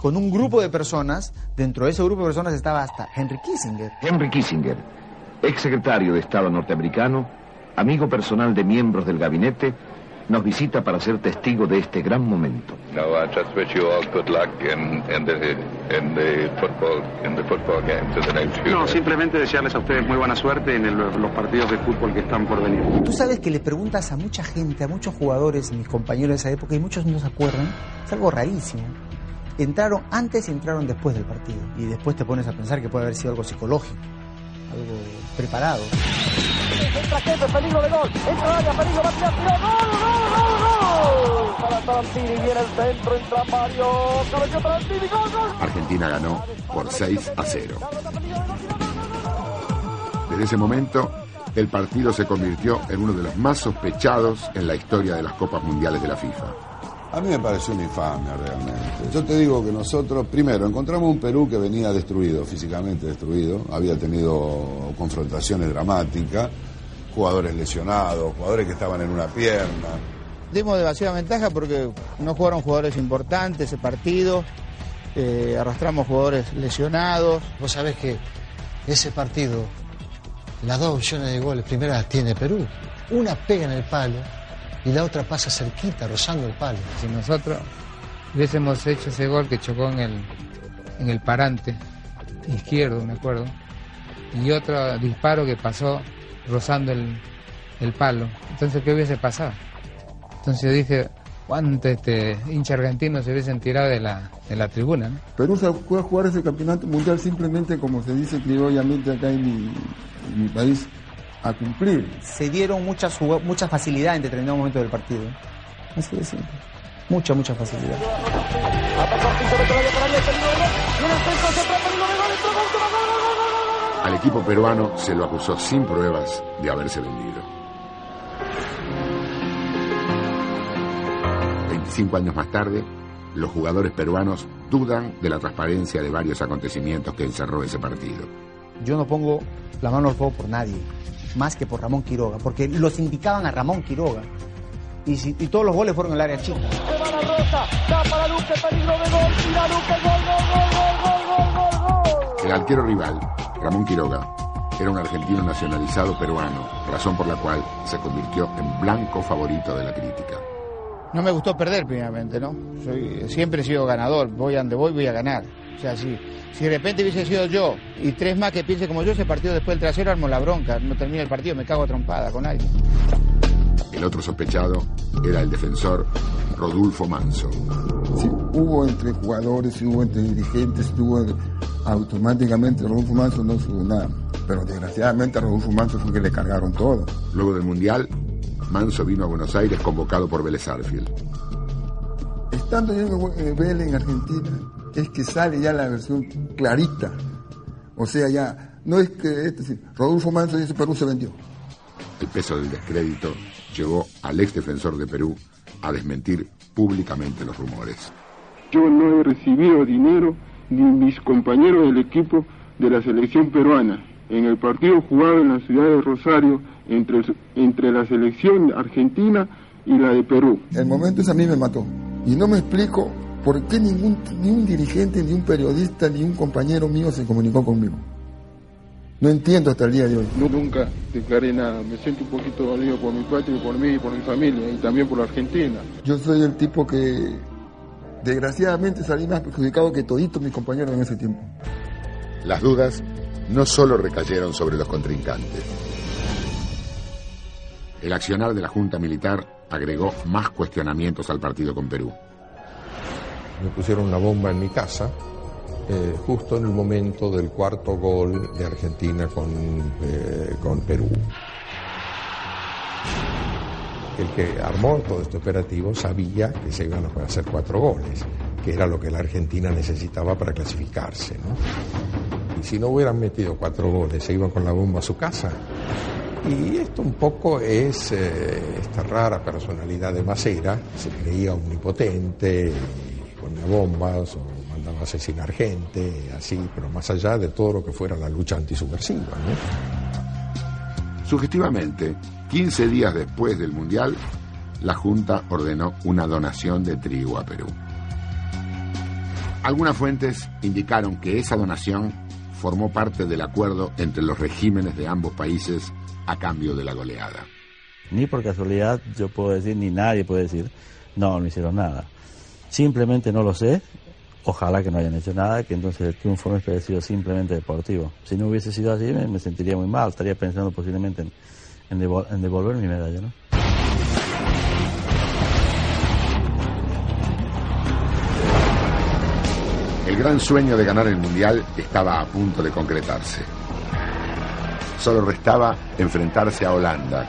con un grupo de personas. Dentro de ese grupo de personas estaba hasta Henry Kissinger. Henry Kissinger, ex secretario de Estado norteamericano, amigo personal de miembros del gabinete, nos visita para ser testigo de este gran momento. No, I just wish you all good luck in, in the in the football in the football games in the next few No, simplemente desearles a ustedes muy buena suerte en el- los partidos de fútbol que están por venir. Tú sabes que le preguntas a mucha gente, a muchos jugadores, mis compañeros de esa época, y muchos no se acuerdan. Es algo rarísimo. Entraron antes y entraron después del partido. Y después te pones a pensar que puede haber sido algo psicológico, algo preparado. Entra Kepe, peligro de gol. Entra área, peligro, va a tirar, tiro. ¡Gol, gol, gol, gol! Para Tarantini, viene el centro, entra Mario. Cabello Tarantini, gol, gol. Argentina ganó por 6 a 0. Desde ese momento, el partido se convirtió en uno de los más sospechados en la historia de las Copas Mundiales de la FIFA. A mí me pareció una infamia realmente. Yo te digo que nosotros, primero, encontramos un Perú que venía destruido, físicamente destruido, había tenido confrontaciones dramáticas, jugadores lesionados, jugadores que estaban en una pierna. Dimos demasiada ventaja porque no jugaron jugadores importantes ese partido, eh, arrastramos jugadores lesionados. Vos sabés que ese partido, las dos opciones de goles, primera las tiene Perú. Una pega en el palo y la otra pasa cerquita, rozando el palo. Si nosotros hubiésemos hecho ese gol que chocó en el, en el parante izquierdo, me acuerdo, y otro disparo que pasó rozando el, el palo, entonces ¿qué hubiese pasado? Entonces yo dije, ¿cuántos este, hinchas argentinos se hubiesen tirado de la, de la tribuna? ¿no? Perú se fue a jugar ese campeonato mundial simplemente, como se dice criollamente acá en mi, en mi país, a cumplir. Se dieron mucha, jug- mucha facilidad en determinado momento del partido. Así de simple. Mucha, mucha facilidad. Al equipo peruano se lo acusó sin pruebas de haberse vendido. 25 años más tarde, los jugadores peruanos dudan de la transparencia de varios acontecimientos que encerró ese partido. Yo no pongo la mano al fuego por nadie, más que por Ramón Quiroga, porque los indicaban a Ramón Quiroga. Y, todos los goles fueron al área chica. El arquero rival, Ramón Quiroga, era un argentino nacionalizado peruano, razón por la cual se convirtió en blanco favorito de la crítica. No me gustó perder primeramente, ¿no? Soy, siempre he sido ganador, voy a donde voy, voy a ganar. O sea, si, si de repente hubiese sido yo y tres más que piensen como yo, ese partido después del trasero armo la bronca, no termina el partido, me cago a trompada con alguien. El otro sospechado era el defensor Rodulfo Manso. Sí, hubo entre jugadores, hubo entre dirigentes, hubo automáticamente Rodolfo Manso no supo nada. Pero desgraciadamente a Rodolfo Manso fue que le cargaron todo. Luego del Mundial, Manso vino a Buenos Aires convocado por Vélez Arfield. Estando yo en eh, Vélez, en Argentina, es que sale ya la versión clarita. O sea, ya, no es que este, sí, Rodolfo Manso dice Perú se vendió. El peso del descrédito llevó al ex defensor de Perú a desmentir públicamente los rumores. Yo no he recibido dinero ni mis compañeros del equipo de la selección peruana. En el partido jugado en la ciudad de Rosario entre, entre la selección argentina y la de Perú. El momento ese a mí me mató. Y no me explico por qué ningún, ni un dirigente, ni un periodista, ni un compañero mío se comunicó conmigo. No entiendo hasta el día de hoy. No, nunca declaré nada. Me siento un poquito dolido por mi patria, y por mí y por mi familia, y también por la Argentina. Yo soy el tipo que Desgraciadamente salí más perjudicado que toditos mis compañeros en ese tiempo. Las dudas no solo recayeron sobre los contrincantes. El accionar de la Junta Militar agregó más cuestionamientos al partido con Perú. Me pusieron una bomba en mi casa, eh, justo en el momento del cuarto gol de Argentina con, eh, con Perú. El que armó todo este operativo sabía que se iban a hacer cuatro goles, que era lo que la Argentina necesitaba para clasificarse. ¿no? Y si no hubieran metido cuatro goles, se iban con la bomba a su casa. Y esto un poco es eh, esta rara personalidad de Macera, se creía omnipotente, ponía bombas o mandaba a asesinar gente, así, pero más allá de todo lo que fuera la lucha antisubversiva. ¿no? Sugestivamente, 15 días después del Mundial, la Junta ordenó una donación de trigo a Perú. Algunas fuentes indicaron que esa donación formó parte del acuerdo entre los regímenes de ambos países a cambio de la goleada. Ni por casualidad yo puedo decir, ni nadie puede decir, no, no hicieron nada. Simplemente no lo sé, ojalá que no hayan hecho nada, que entonces el triunfo nuestro haya sido simplemente deportivo. Si no hubiese sido así, me, sentiría muy mal, estaría pensando posiblemente en devolver mi medalla, ¿no? Gran sueño de ganar el Mundial estaba a punto de concretarse. Solo restaba enfrentarse a Holanda.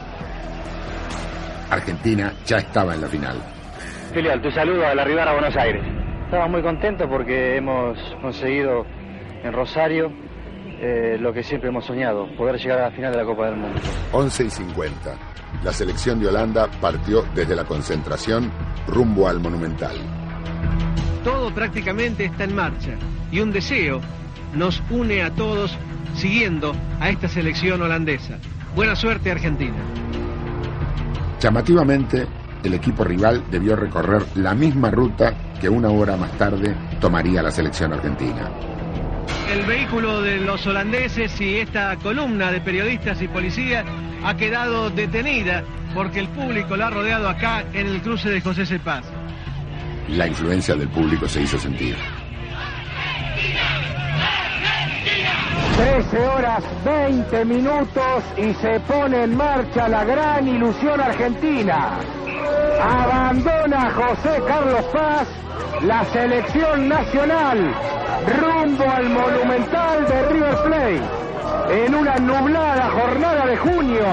Argentina ya estaba en la final. Filial, tu saludo al arribar a Buenos Aires. Estamos muy contentos porque hemos conseguido en Rosario eh, lo que siempre hemos soñado, poder llegar a la final de la Copa del Mundo. 11 y 50. La selección de Holanda partió desde la concentración rumbo al Monumental. Todo prácticamente está en marcha y un deseo nos une a todos siguiendo a esta selección holandesa. Buena suerte Argentina. Llamativamente, el equipo rival debió recorrer la misma ruta que una hora más tarde tomaría la selección argentina. El vehículo de los holandeses y esta columna de periodistas y policías ha quedado detenida porque el público la ha rodeado acá en el cruce de José Cepaz. La influencia del público se hizo sentir. 13 horas 20 minutos y se pone en marcha la gran ilusión argentina. Abandona José Carlos Paz la selección nacional rumbo al monumental de River Plate en una nublada jornada de junio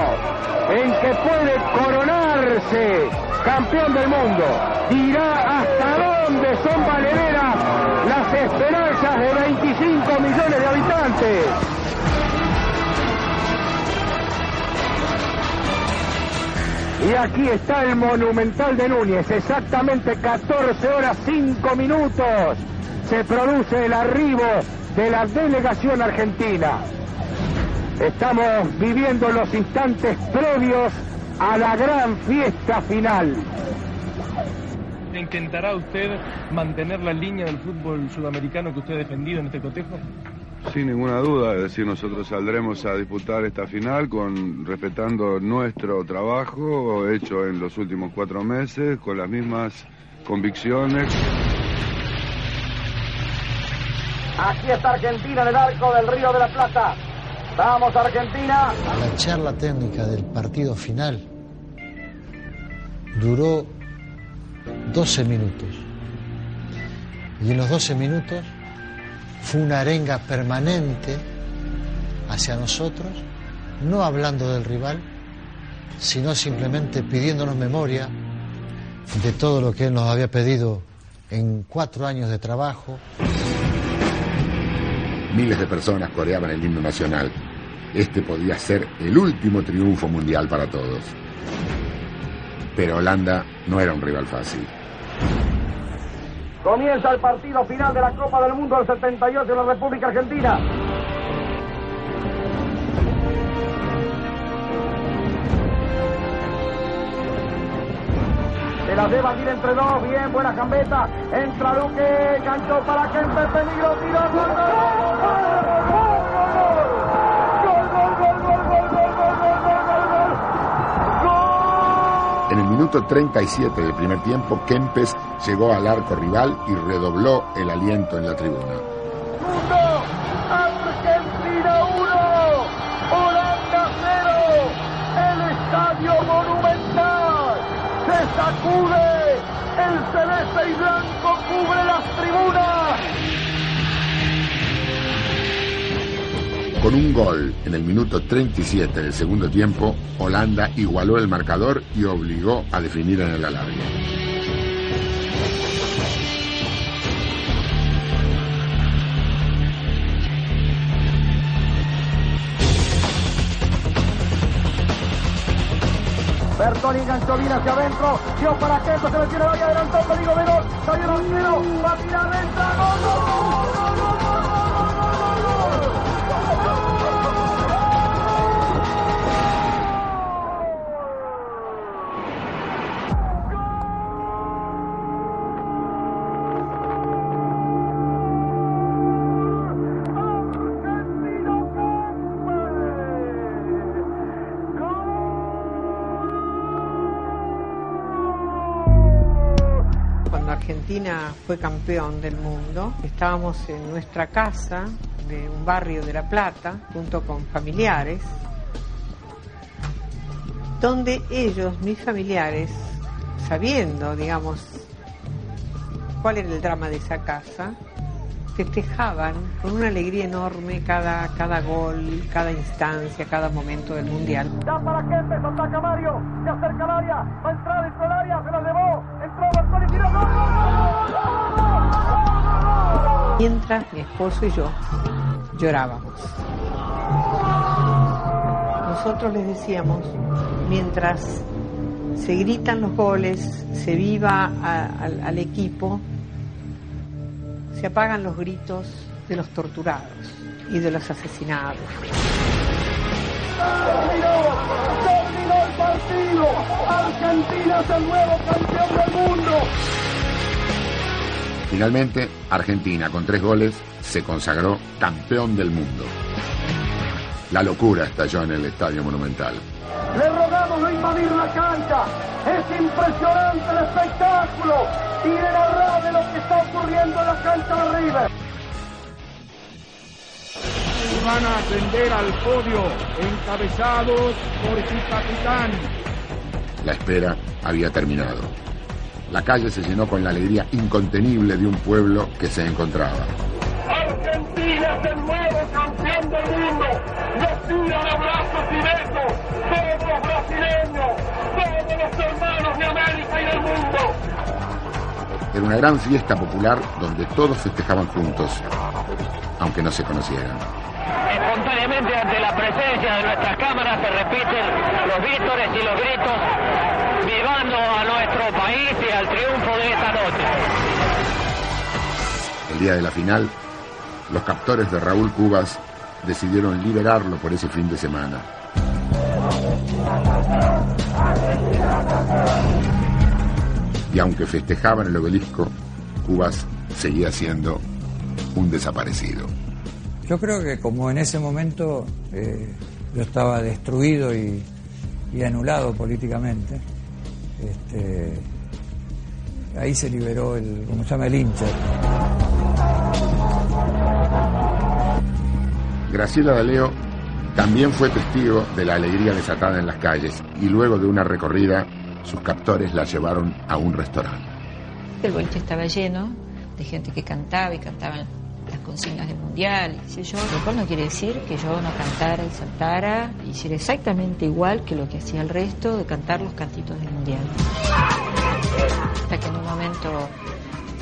en que puede coronarse campeón del mundo. Dirá hasta dónde son valederas las esperanzas de 25 millones de habitantes. Y aquí está el Monumental de Núñez, exactamente 14 horas 5 minutos. Se produce el arribo de la delegación argentina. Estamos viviendo los instantes previos a la gran fiesta final. ¿Intentará usted mantener la línea del fútbol sudamericano que usted ha defendido en este cotejo? Sin ninguna duda, es decir, nosotros saldremos a disputar esta final con respetando nuestro trabajo hecho en los últimos cuatro meses, con las mismas convicciones. Aquí está Argentina en el arco del Río de la Plata. Vamos Argentina. La charla técnica del partido final duró 12 minutos. Y en los 12 minutos fue una arenga permanente hacia nosotros, no hablando del rival, sino simplemente pidiéndonos memoria de todo lo que él nos había pedido en cuatro años de trabajo. Miles de personas coreaban el himno nacional. Este podía ser el último triunfo mundial para todos. Pero Holanda no era un rival fácil. Comienza el partido final de la Copa del Mundo del 78 en la República Argentina. Se la debe ir entre dos, bien, buena gambeta. Entra Luque, ganchó para Kempe, peligro, tiro, minuto 37 del primer tiempo, Kempes llegó al arco rival y redobló el aliento en la tribuna. Con un gol en el minuto 37 del segundo tiempo, Holanda igualó el marcador y obligó a definir en el alargue. Bertoni enganchó bien hacia adentro, dio para esto se metió en el área, adelantó peligro gol, salió el arquero, va a tirar gol, gol, gol, Argentina fue campeón del mundo, estábamos en nuestra casa de un barrio de La Plata, junto con familiares, donde ellos, mis familiares, sabiendo, digamos, cuál era el drama de esa casa, festejaban con una alegría enorme cada, cada gol, cada instancia, cada momento del Mundial. Ya para empezó, ataca Mario, se acerca al área, va a entrar dentro del área, se la llevó, entró Bertoni, tiró, gol, Mientras mi esposo y yo llorábamos. Nosotros les decíamos, mientras se gritan los goles, se viva al equipo, se apagan los gritos de los torturados y de los asesinados. Terminó, terminó el partido, Argentina es el nuevo campeón del mundo. Finalmente, Argentina, con tres goles, se consagró campeón del mundo. La locura estalló en el Estadio Monumental. Le rogamos no invadir la cancha. Es impresionante el espectáculo. Y le narrar de lo que está ocurriendo en la cancha de River. van a ascender al podio encabezados por su capitán. La espera había terminado. La calle se llenó con la alegría incontenible de un pueblo que se encontraba. Argentina es el nuevo campeón del mundo. Nos tira de brazos y besos. Todos los brasileños, todos los hermanos de América y del mundo. Era una gran fiesta popular donde todos festejaban juntos, aunque no se conocieran. Espontáneamente ante la presencia de nuestras cámaras se repiten los vítores y los gritos, vivando a nuestro país y al triunfo de esta noche. El día de la final, los captores de Raúl Cubas decidieron liberarlo por ese fin de semana. Y aunque festejaban el obelisco, Cubas seguía siendo un desaparecido. Yo creo que como en ese momento eh, yo estaba destruido y, y anulado políticamente, este, ahí se liberó el, como se llama, el Inter. Graciela D'Aleo también fue testigo de la alegría desatada en las calles y luego de una recorrida, sus captores la llevaron a un restaurante. El boliche estaba lleno de gente que cantaba y cantaban consignas del mundial, lo cual no quiere decir que yo no cantara y saltara, y hiciera exactamente igual que lo que hacía el resto de cantar los cantitos del mundial. Hasta que en un momento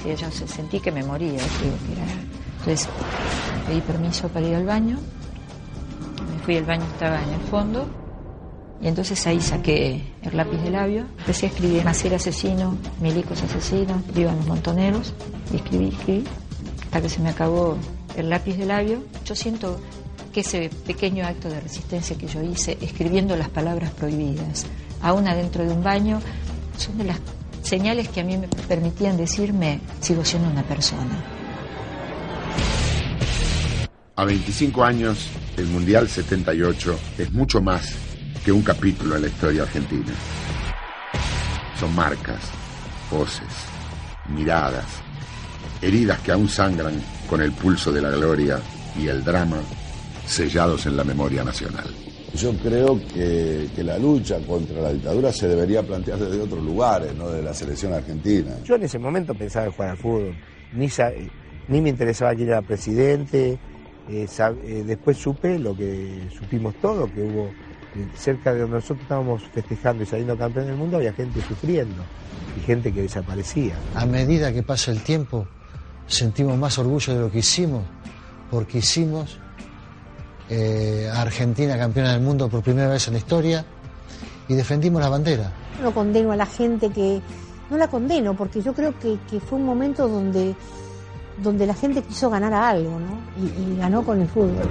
sí, yo se- sentí que me moría, era- entonces pedí permiso para ir al baño, me fui al baño, estaba en el fondo, y entonces ahí saqué el lápiz de labio, empecé a escribir Nacer asesino, milicos asesinos, vivan los montoneros, y escribí, escribí, hasta que se me acabó el lápiz de labio. Yo siento que ese pequeño acto de resistencia que yo hice, escribiendo las palabras prohibidas, aún adentro de un baño, son de las señales que a mí me permitían decirme, sigo siendo una persona. A 25 años, el Mundial 78 es mucho más que un capítulo en la historia argentina. Son marcas, voces, miradas, heridas que aún sangran con el pulso de la gloria y el drama sellados en la memoria nacional. Yo creo que, que, la lucha contra la dictadura se debería plantear desde otros lugares, no de la selección argentina. Yo en ese momento pensaba en jugar al fútbol, ni, ni me interesaba quién era presidente, eh, eh, después supe lo que supimos todos, que hubo eh, cerca de donde nosotros estábamos festejando y saliendo campeón del mundo, había gente sufriendo y gente que desaparecía. A medida que pasa el tiempo, sentimos más orgullo de lo que hicimos, porque hicimos eh, a Argentina campeona del mundo por primera vez en la historia y defendimos la bandera. No condeno a la gente que... No la condeno porque yo creo que, que fue un momento donde, donde la gente quiso ganar a algo, ¿no? Y, y ganó con el fútbol.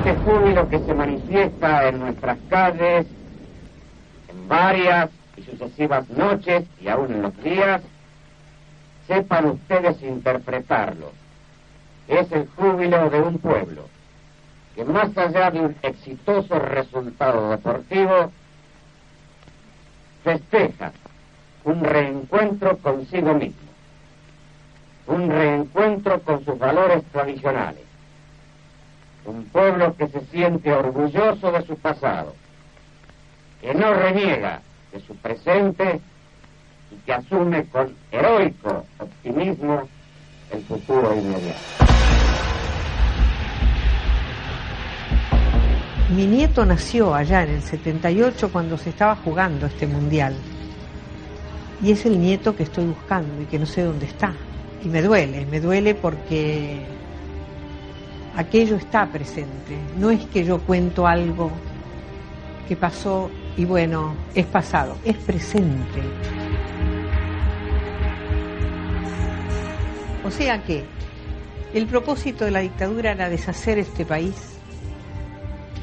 Este júbilo que se manifiesta en nuestras calles, en varias y sucesivas noches y aún en los días, sepan ustedes interpretarlo. Es el júbilo de un pueblo que más allá de un exitoso resultado deportivo, festeja un reencuentro consigo mismo, un reencuentro con sus valores tradicionales, un pueblo que se siente orgulloso de su pasado, que no reniega de su presente y que asume con heroico optimismo el futuro inmediato. Mi nieto nació allá en el 78 cuando se estaba jugando este mundial. Y es el nieto que estoy buscando y que no sé dónde está. Y me duele, me duele porque aquello está presente. No es que yo cuento algo que pasó y bueno, es pasado, es presente. O sea que el propósito de la dictadura era deshacer este país,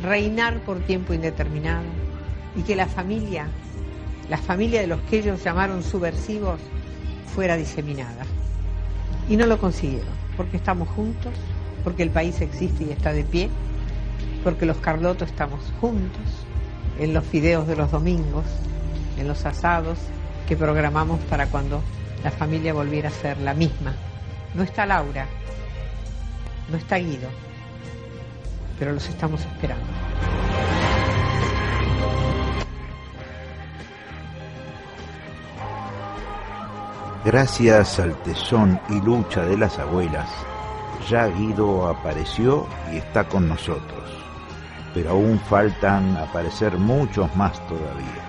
reinar por tiempo indeterminado y que la familia, la familia de los que ellos llamaron subversivos, fuera diseminada. Y no lo consiguieron, porque estamos juntos, porque el país existe y está de pie, porque los Carlotos estamos juntos, en los fideos de los domingos, en los asados que programamos para cuando la familia volviera a ser la misma. No está Laura, no está Guido, pero los estamos esperando. Gracias al tesón y lucha de las abuelas, ya Guido apareció y está con nosotros, pero aún faltan aparecer muchos más todavía.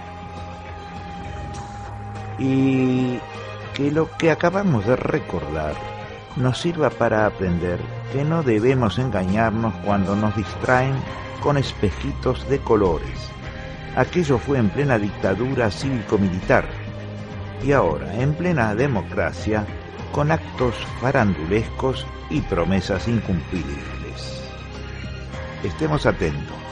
Y que lo que acabamos de recordar nos sirva para aprender que no debemos engañarnos cuando nos distraen con espejitos de colores. Aquello fue en plena dictadura cívico-militar y ahora en plena democracia con actos farandulescos y promesas incumplibles. Estemos atentos.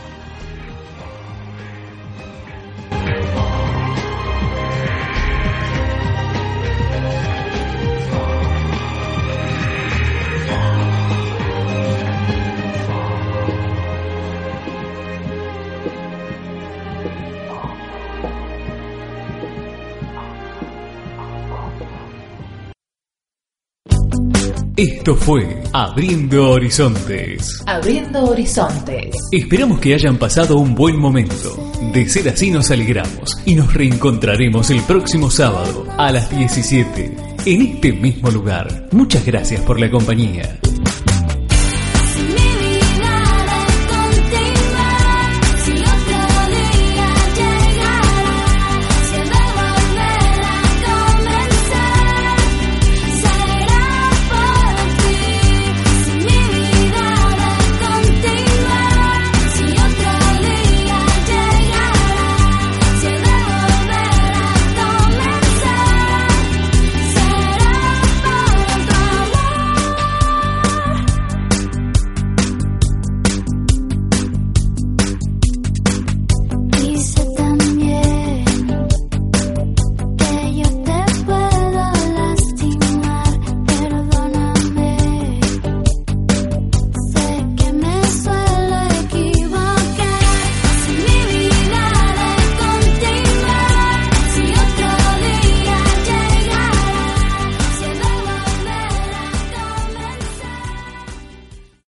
Esto fue Abriendo Horizontes. Abriendo Horizontes. Esperamos que hayan pasado un buen momento. De ser así nos alegramos y nos reencontraremos el próximo sábado a las 17 en este mismo lugar. Muchas gracias por la compañía.